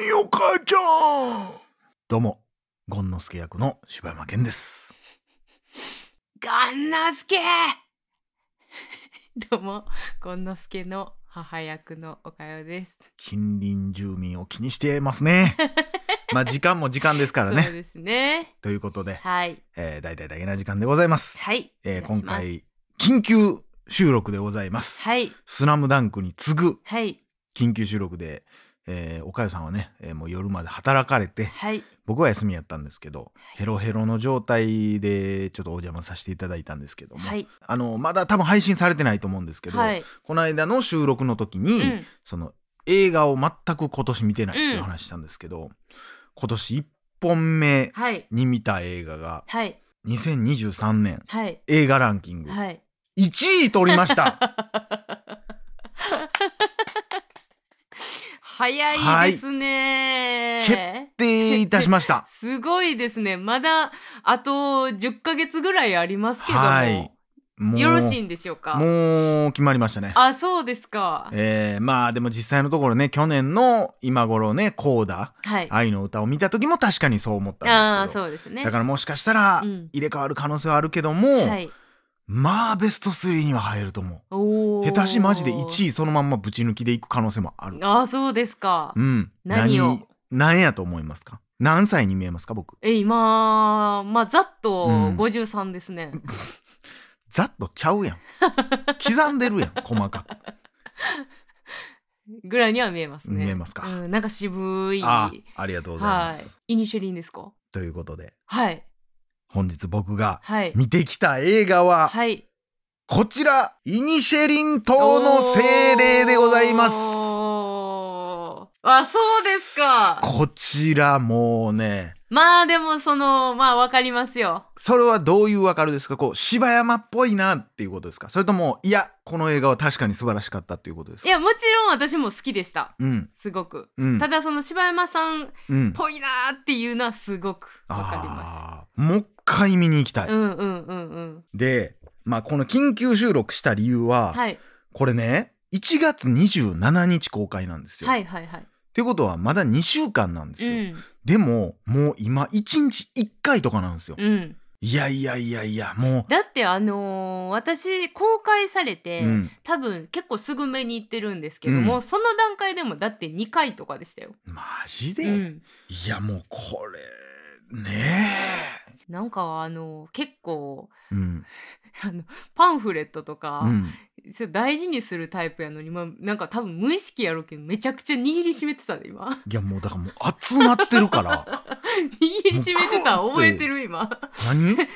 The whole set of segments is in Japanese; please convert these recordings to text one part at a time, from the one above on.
んよ母ちゃん。どうもゴンノスケ役の柴山健です。ガンナスケ。どうもゴンノスケの母役のおかよです。近隣住民を気にしてますね。まあ時間も時間ですからね。そうですね。ということで、はい。えー、大体だけな時間でございます、はい、えー今回緊急収録でございます、はい。スラムダンクに次ぐはい。緊急収録で、えー、おかゆさんはね、えーもう夜まで働かれてはい。僕は休みやったんですけどヘロヘロの状態でちょっとお邪魔させていただいたんですけども、はい。あのまだ多分配信されてないと思うんですけど、はい。この間の収録の時に、うん。その映画を全く今年見てないっていう話したんですけど、今年1本目はい。に見た映画がはい。2023年はい。映画ランキング。はい。1位取りました 早いですね、決定いたしました。すごいですね。まだあと10ヶ月ぐらいありますけども、はい。よろしいんでしょうか？もう決まりましたね。あそうですか。えーまあでも実際のところね去年の今頃ねコーダはい。愛の歌を見た時も確かにそう思ったああんですけど。そうですね。だからもしかしたらうん。入れ替わる可能性はあるけども、はいまあベスト3には入ると思う。下手しマジで1位そのまんまぶち抜きでいく可能性もある。あそうですか、うん。何を？何やと思いますか？何歳に見えますか僕？え今まあざっとうん。53ですね、ざっとちゃうやん。刻んでるやん 細かく。ぐらいには見えますね。見えますか。うん、なんか渋い。あありがとうございまはす、い。イニシェリンですか？ということで。はい本日僕がはい。見てきた映画ははい。こちらイニシェリン島の精霊でございます。あそうですか。こちらもうねまあでもそのまあわかりますよ。それはどういうわかるですか？こう柴山っぽいなっていうことですか？それともいやこの映画は確かに素晴らしかったっていうことですか？いやもちろん私も好きでした。うん。すごく、うん。ただその柴山さんっうんぽいなーっていうのはすごくわかりまあーもう一回見に行きたい、すうんうんうんうん。でまあこの緊急収録した理由は、はい。これね1月27日公開なんですよ、はいはいはいってことはまだ2週間なんですうよ、ん。でももう今1日1回とかなんですよ、うん。いやいやいやいやもだってあのー私公開されて、う、うん、多分結構すぐ目に行ってるんですけども、うんその段階でもだって2回とかでしたよ。マジで、うん、いやもうこれね。なんかあの結構 あのパンフレットとか、うんちょっと大事にするタイプやのに、まあ、なんか多分無意識やろうけどめちゃくちゃ握りしめてたで今。いやもうだからもう熱なってるから。握りしめてた覚えてる今。何？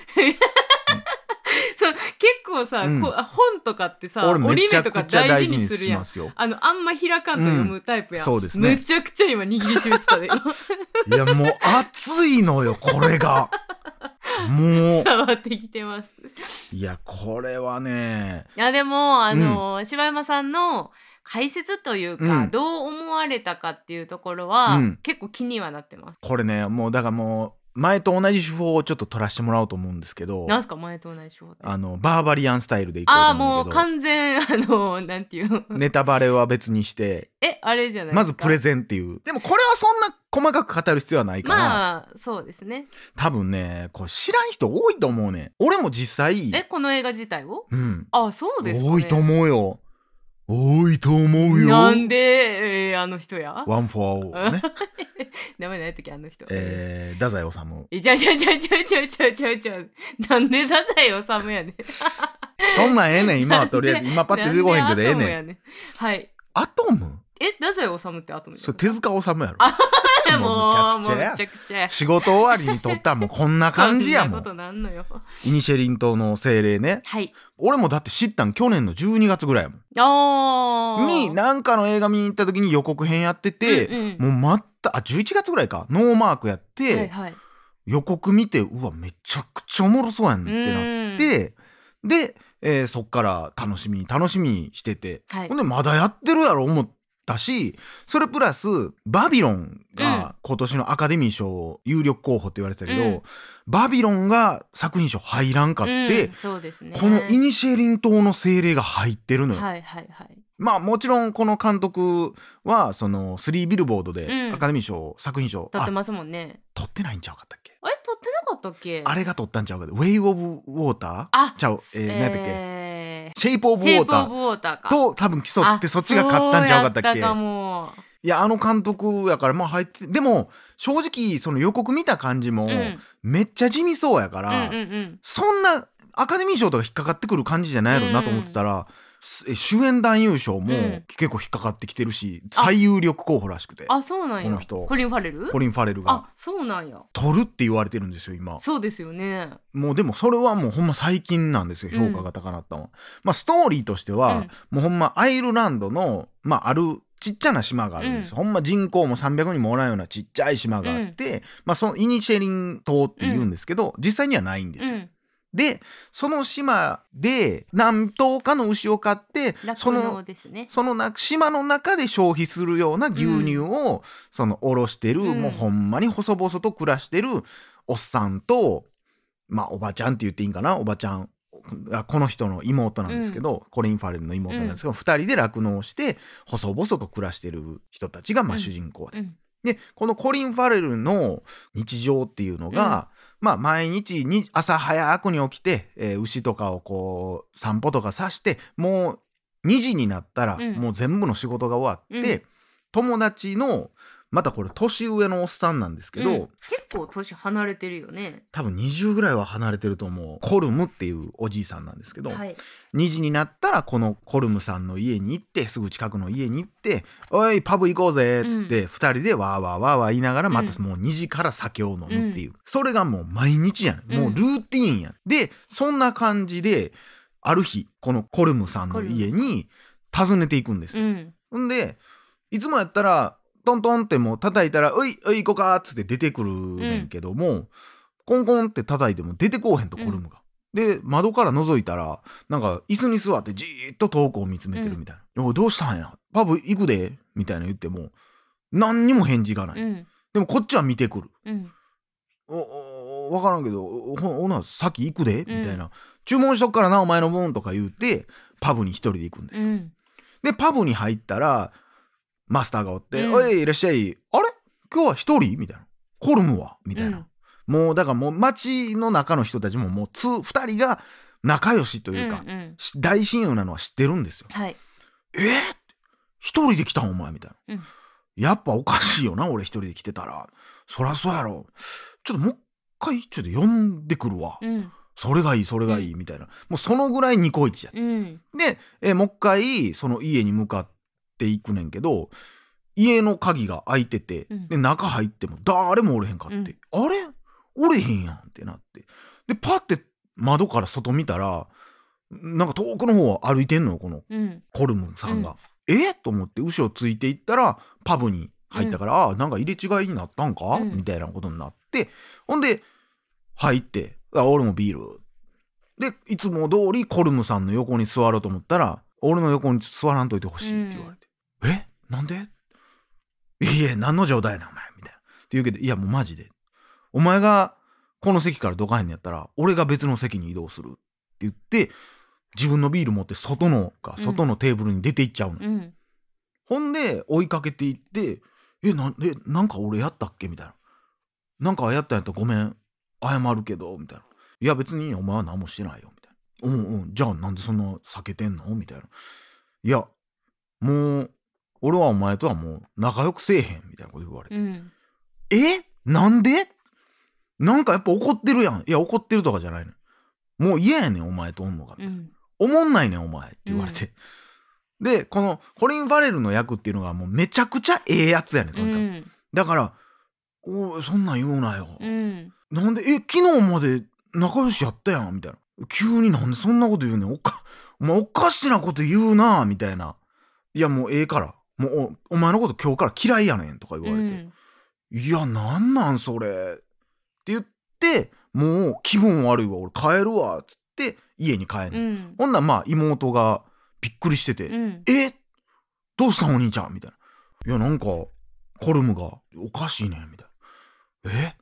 そう結構さ、うん。こ本とかってさ折り目とか大事ににするやん。あのあんま開かんと読むタイプやん、そうですね。めちゃくちゃ今握りしめてたで今。いやもう熱いのよこれが もう。伝わってきてます。いやこれはね。いやでもあの、柴山さんの解説というか、うん。どう思われたかっていうところは、うん。結構気にはなってます。これねもうだからもう前と同じ手法をちょっと取らせてもらおうと思うんですけどなんすか前と同じ手法。あのバーバリアンスタイルでいこうとああ思うんだけど。もう完全あのなんていう。ネタバレは別にして。えあれじゃないまずプレゼンっていう。でもこれはそんな細かく語る必要はないから、まあそうですね。多分ねこれ知らん人多いと思うね俺も実際えこの映画自体を？うん。あそうですか、ね、多いと思うよ。多いと思うよ。なんで、えーあの人や？ワンフォーね。名前何やったっけあの人。えー、太宰治えちゃちゃちゃちゃちゃちゃちゃちゃなんで太宰治やねん。そんなんええねん。今はとりあえず今パッて出てこへんけどええねん。はい。アトム？え太宰治ってアトムじゃんそれ手塚治虫やろ。あもうむちゃくちゃ仕事終わりに撮ったらもうこんな感じやもそんなことなんのよ。イニシェリン島の精霊ね。はい。俺もだって知ったん去年の12月ぐらいやもん。あー。になんかの映画見に行った時に予告編やってて、うんうん。もうまったあ11月ぐらいか。ノーマークやって、はいはい。予告見てうわめちゃくちゃおもろそうやんってなってで、えーそっから楽しみに楽しみにしてて。はい。ほんでまだやってるやろ思ったしそれプラスバビロンが今年のアカデミー賞有力候補って言われてたけど、うん。バビロンが作品賞入らんかって、うんそうですね。このイニシェリン島の精霊が入ってるのよ。はいはいはい。まあもちろんこの監督はその3ビルボードでうん。アカデミー賞、作品賞あ撮ってますもんね。取ってないんちゃうかったっけ？あれ撮ってなかったっけ？あれが取ったんちゃうかウェイ・オブ・ウォーターあちゃうえー、何やったっけ？えシェイプ・オブ・ウーシェイプ・オォーターブ・ウォーターか。と多分競ってそっちが勝ったんちゃうかったっけ？いやあの監督やからまあ入ってでも正直その予告見た感じもうん。めっちゃ地味そうやかうんら、うんうん。そんなアカデミー賞とか引っかかってくる感じじゃないやろなと思ってたら、すえ主演男優賞もうん。結構引っかかってきてるし、あ。最有力候補らしくて。あそうなんや。この人。コリン・ファレル？コリン・ファレルが。あそうなんや。取るって言われてるんですよ今。そうですよね。もうでもそれはもうほんま最近なんですようん。評価が高なったのは、まあストーリーとしては、もうほんまアイルランドのまああるちっちゃな島があるんです。よ、ほんま人口も300人もおらんようなちっちゃい島があって、まあそのイニシェリン島って言うんですけど、実際にはないんですよ、うんでその島で何頭かの牛を飼ってそ酪のね。そのな島の中で消費するような牛乳を、そのおろしてる、うん。もうほんまに細々と暮らしてるおっさんとまあおばちゃんって言っていいんかな？おばちゃんあこの人の妹なんですけど、コリン・ファレルの妹なんですけど、二人で酪農して細々と暮らしてる人たちがまあうん。主人公で、うん。でこのコリン・ファレルの日常っていうのが、まあ毎日に朝早くに起きて、えー牛とかをこう散歩とかさしてもう2時になったらうん。もう全部の仕事が終わって、うん。友達のまたこれ年上のおっさんなんですけど、うん。結構年離れてるよね。多分20ぐらいは離れてると思うコルムっていうおじいさんなんですけど、はい。2時になったらこのコルムさんの家に行ってすぐ近くの家に行って「おいパブ行こうぜ」っつって、2人でわーわーわーわー言いながらまたもう2時から酒を飲むっていう、それがもう毎日やん。もうルーティーンやん。でそんな感じである日このコルムさんの家に訪ねていくんですよ。うん。ほんでいつもやったらトントンってもう叩いたら「おいおい行こうか」っつって出てくるねんけども、コンコンって叩いても出てこうへんとコルムが。で窓から覗いたらなんか椅子に座ってじーっと遠くを見つめてるみたいな「おいどうしたんや？パブ行くで」みたいな言っても何にも返事がない、うん。でもこっちは見てくる。うん「おお分からんけどほほな先行くで」みたいな、注文しとくからなお前の分」とか言ってパブに一人で行くんですよ。うん。でパブに入ったらマスターがおって「うん。おいいらっしゃい。あれ？今日は一人?」みたいな「コルムは?」みたいな、もうだからもう街の中の人たちももうつ2人が仲良しというか、うんうん。し大親友なのは知ってるんですよ。はい。え？ー、一人で来たん？お前？みたいな、うん。やっぱおかしいよな俺一人で来てたら。そりゃそうやろ。ちょっともう一回ちょっと呼んでくるわ、うん。それがいいそれがいいみたいな。もうそのぐらいニコイチやうん。で、えーもう一回その家に向かっていくねんけど家の鍵が開いてて、うん。で中入っても誰もおれへんかって、うん。あれ？おれへんやんってなって。でパッて窓から外見たらなんか遠くの方を歩いてんのよこのうん。コルムさんが。え？と思って後ろついていったらパブに入ったから、ああなんか入れ違いになったんか、うん。みたいなことになって。ほんで入って「あ俺もビール」でいつも通りコルムさんの横に座ろうと思ったら「俺の横に座らんといてほしい」って言われて「え？なんで?」いやいや何の状態なお前」みたいな。って言うけど「いやもうマジで。お前がこの席からどかへんのやったら俺が別の席に移動する」って言って自分のビール持って外のかうん。外のテーブルに出て行っちゃうの、うん。ほんで追いかけていって「えなんえなんか俺やったっけ?」みたいな「なんかやったんやったらごめん謝るけど」みたいな「いや別にお前は何もしてないよ」みたいな「うんうん。じゃあなんでそんな避けてんの?」みたいな「いやもう俺はお前とはもう仲良くせえへん」みたいなこと言われて「うん。え？なんで？なんかやっぱ怒ってるやん。いや怒ってるとかじゃないねんもう嫌やねんお前とおんのが」うん。おもんないねんお前って言われて、でこのコリン・ファレルの役っていうのがもうめちゃくちゃええやつやねんとうにかく、ん。だから「おいそんなん言うなよ、うん。なんでえ昨日まで仲良しやったやん」みたいな「急になんでそんなこと言うねん。おかお前おかしなこと言うな」みたいな「いやもうええから。もうおお前のこと今日から嫌いやねん」とか言われて「いやなんなんそれ」って言ってもう気分悪いわ。俺帰るわ。っつって家に帰んねん。うん。ほんならまあ妹がびっくりしてて「うん。え？どうしたんお兄ちゃん?」みたいな「いやなんかコルムがおかしいねん」みたいな「え？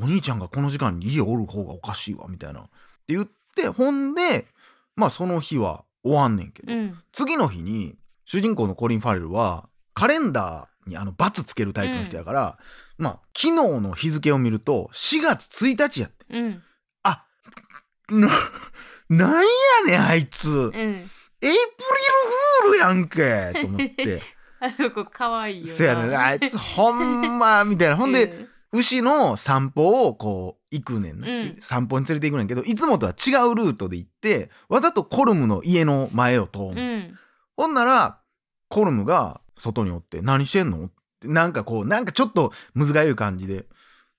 お兄ちゃんがこの時間に家おる方がおかしいわ」みたいな。って言ってほんでまあその日は終わんねんけど、うん。次の日に主人公のコリン・ファレルはカレンダーにあのつけるタイプの人やから、まあ昨日の日付を見ると4月1日やって。うん。あななんやねんあいつ。うん。エイプリルフールやんけと思って。あそこ可愛いよな。せやねんあいつほんまみたいな。ほんで、牛の散歩をこう行くねんな、うん。散歩に連れて行くねんけどいつもとは違うルートで行ってわざとコルムの家の前を通る、うんうん。ほんならコルムが外におって「何してんの?」ってなんかこうなんかちょっとむずがゆい感じで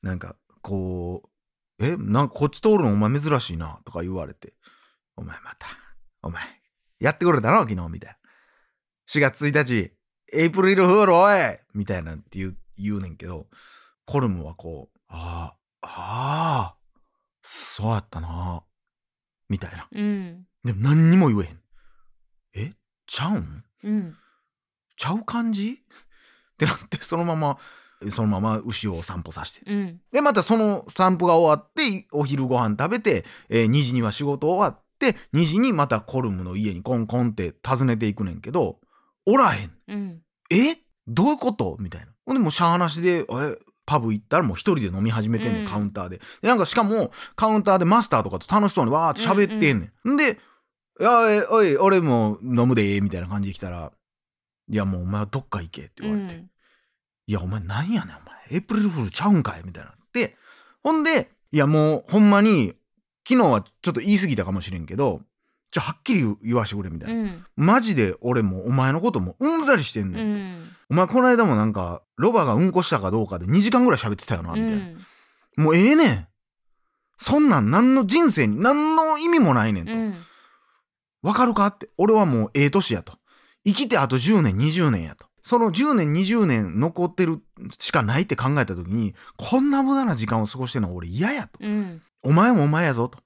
なんかこう「えなんかこっち通るのお前珍しいな」とか言われて「お前またお前やってくれたの？昨日」みたいな「4月1日エイプリルフールおい!」みたいなんって言う言うねんけどコルムはこう「ああああそうやったな」みたいな。うん。でも何にも言えへん。えちゃうん？うん。ちゃう感じ？ってなってそのままそのまま牛を散歩させて。うん。でまたその散歩が終わってお昼ご飯食べて、えー2時には仕事終わって2時にまたコルムの家にコンコンって訪ねていくねんけどおらへん。うん。え？どういうこと？みたいな。ほんでもうしゃーなしでえパブ行ったらもう一人で飲み始めてんねん、うん。カウンターで。でなんかしかもカウンターでマスターとかと楽しそうにわーって喋ってんねん、んで「いやえおい俺も飲むで」みたいな感じで来たら「いやもうお前はどっか行け」って言われて「うん。いやお前なんやねんお前。エイプリルフールちゃうんかい」みたいなって。ほんでいやもうほんまに昨日はちょっと言い過ぎたかもしれんけどちょはっきり言わしてくれみたいな、うん。マジで俺もお前のこともうんざりしてんね、うん。んお前この間もなんかロバがうんこしたかどうかで2時間ぐらい喋ってたよなみたいな、うん。もうええねん。そんなん何の人生に何の意味もないねんと、うん。わかるかって。俺はもうええ年やと。生きてあと10年20年やと。その10年20年残ってるしかないって考えた時にこんな無駄な時間を過ごしてるのは俺嫌やと。うん。お前もお前やぞと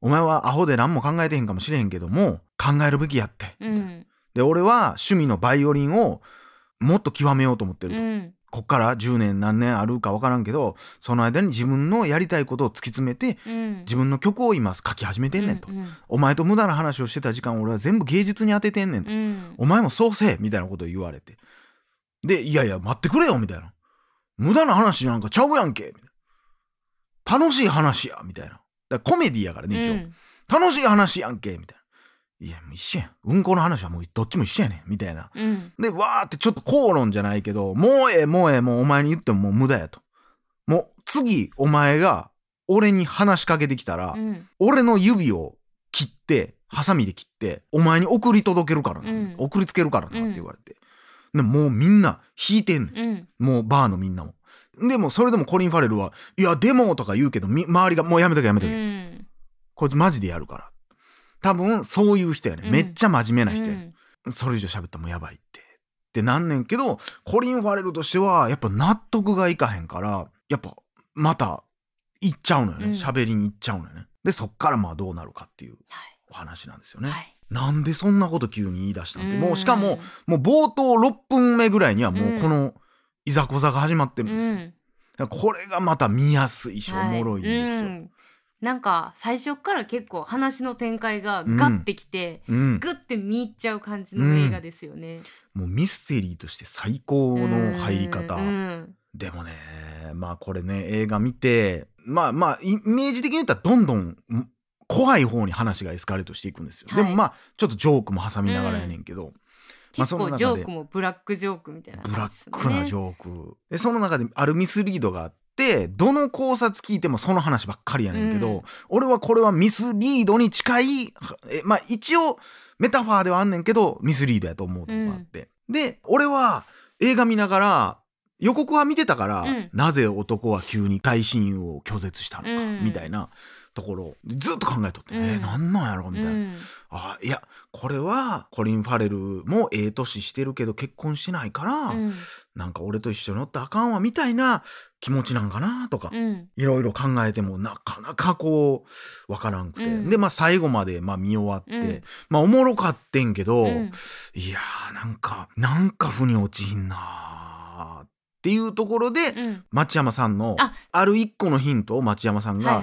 お前はアホで何も考えてへんかもしれへんけども考えるべきやって、うん。で俺は趣味のバイオリンをもっと極めようと思ってると、うん。こっから10年何年あるか分からんけどその間に自分のやりたいことを突き詰めてうん。自分の曲を今書き始めてんねんと、うんお前と無駄な話をしてた時間を俺は全部芸術に当ててんねんと、うん。お前もそうせえみたいなことを言われて。でいやいや待ってくれよみたいな。無駄な話なんかちゃうやんけ。みたいな。楽しい話やみたいなだコメディやからね一応、うん楽しい話やんけみたいな。いやもう一緒やん。うんこの話はもうどっちも一緒やねんみたいな。うん。でわーってちょっと口論じゃないけどもうええもうええもうお前に言ってももう無駄やと。もう次お前が俺に話しかけてきたら、うん。俺の指を切ってハサミで切ってお前に送り届けるからな、うん。送りつけるからなっうんて言われて、でもうみんな引いてんねん。もうバーのみんなもでもそれでもコリン・ファレルは「いやでも」とか言うけどみ周りが「もうやめとけやめとうけ、ん。こいつマジでやるから」多分そういう人やね、うん。めっちゃ真面目な人や。ね、それ以上喋ったらもうやばいって。ってなんねんけどコリン・ファレルとしてはやっぱ納得がいかへんからやっぱまた行っちゃうのよね。うん。喋、りに行っちゃうのよね。でそっからまあどうなるかっていうはい。お話なんですよね、はい。なんでそんなこと急に言い出したんで、ん。もうしかももう冒頭6分目ぐらいにはもうこのいざこざが始まってるんですよ、うん。これがまた見やすいしおもろいんですよ、はいうん。なんか最初から結構話の展開がガッてきて、うん。グッて見入っちゃう感じの映画ですよね。もうミステリーとして最高の入り方、うん。でもねまあこれね映画見てまあまあイメージ的に言ったらどんどんん怖い方に話がエスカレートしていくんですよ、はい。でもまあちょっとジョークも挟みながらやねんけど、まあ結構ジョークもブラックジョークみたいなブラッ。クなジョーク。でその中であるミスリードがあってどの考察聞いてもその話ばっかりやねんけど、うん。俺はこれはミスリードに近いえまあ一応メタファーではあんねんけどミスリードやと思うとこがあって、で俺は映画見ながら予告は見てたから、うん。なぜ男は急に大親友を拒絶したのか、うん。みたいなところをずっと考えとって、うん。えーなんなんやろみたいな、うん。あいやこれはコリン・ファレルもええ年してるけど結婚してないから、うん。なんか俺と一緒に乗ったらあかんわみたいな気持ちなんかなとか、うん。いろいろ考えてもなかなかこうわからんくて、うん。でまあ最後までまあ見終わって、うん。まあおもろかってんけど、うん。いやーなんかなんか腑に落ちひんなーっていうところで、うん。町山さんのあ。ある一個のヒントを町山さんが。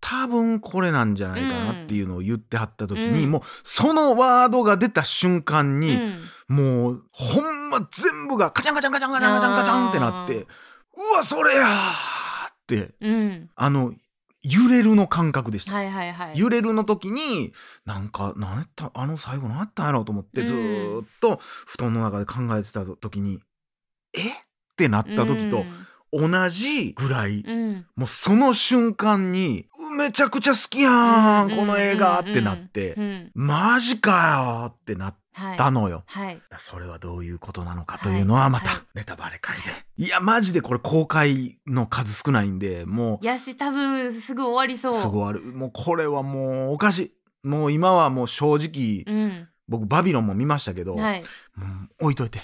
多分これなんじゃないかなっていうのを言ってはった時に、うん。もうそのワードが出た瞬間に、うん。もうほんま全部がカチャンカチャンカチャンカチャンカチャンカチャンってなってうわそれやーってうん。あの揺れるの感覚でした。はいはいはい。揺れるの時になんか何やったあの最後何やったんやろうと思ってうん。ずーっと布団の中で考えてた時にえ？ってなった時と同じぐらいうん。うんもうその瞬間にうめちゃくちゃ好きやうんんこの映画ってなってうん。マジかよってなっはいたのよ。はい。それはどういうことなのかというのはまたはい。ネタバレ会で。いやマジでこれ公開の数少ないんでもうやし多分すぐ終わりそう。すごいある。もうこれはもうおかしい。もう今はもう正直うん。僕バビロンも見ましたけど、はい。もう置いといて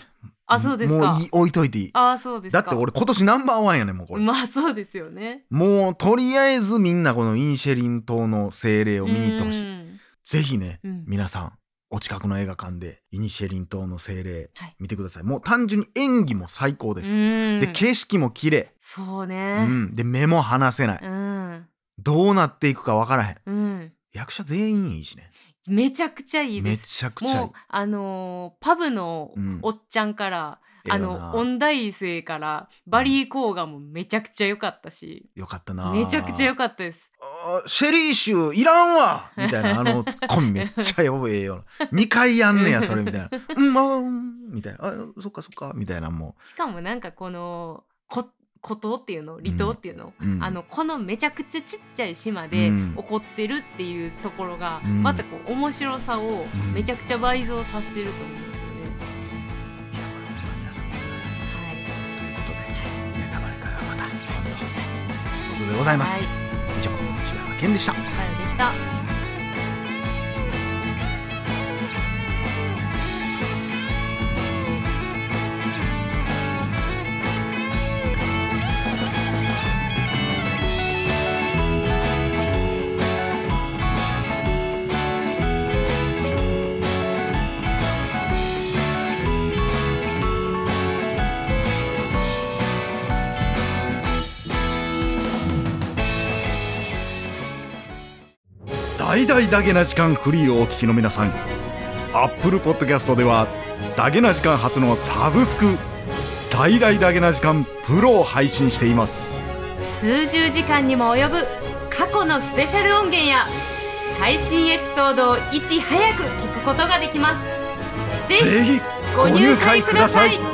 あそうですか。もういい置いといていい。ああそうですか。だって俺今年ナンバーワンやねんもうこれ、まあそうですよね。もうとりあえずみんなこのインシェリン島の精霊を見に行ってほしい。うん。ぜひねうん。皆さんお近くの映画館でイニシェリン島の精霊はい。見てください。もう単純に演技も最高です、うん。で景色も綺麗。そううねん、で目も離せない、うん。どうなっていくか分からへん。うん。役者全員いいしねめちゃくちゃいいめです。ちゃくちゃいい。もうあのーパブのうんおっちゃんから、あええよな。の音大生からバリー・コーガンもめちゃくちゃ良かったし、よかったな。めちゃくちゃ良かったです。あーシェリー臭いらんわ！みたいなあのツッコミめっちゃよええよ。2回やんねやそれみたいな「うんまあうん」みたいな「あそっかそっか」みたいなもしかもなんかこのこ孤島っていうの離島っていうの、う、うん。あのこのめちゃくちゃちっちゃい島でうん。起こってるっていうところが、うん。またこう面白さをうん。めちゃくちゃ倍増させてると思うんですよね。ということでございます、はい、以上柴山健でした。でした。大々だけな時間フリーをお聞きの皆さん。Apple Podcast ではだけな時間初のサブスク大々だけな時間プロを配信しています。数十時間にも及ぶ過去のスペシャル音源や最新エピソードをいち早く聞くことができます。ぜひご入会ください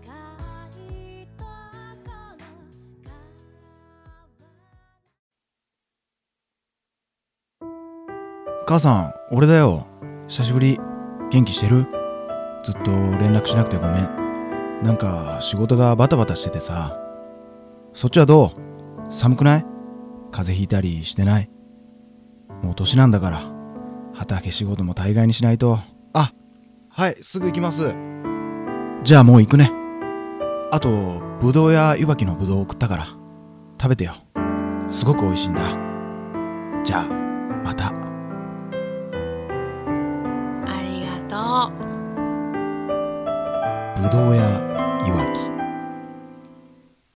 母さん俺だよ。久しぶり。元気してる？ずっと連絡しなくてごめん。なんか仕事がバタバタしててさ。そっちはどう？寒くない？風邪ひいたりしてない？もう年なんだから。畑仕事も大概にしないと。あはいすぐ行きます。じゃあもう行くね。あとぶどうやいわきのぶどうを送ったから。食べてよ。すごく美味しいんだ。じゃあまた。ぶどうや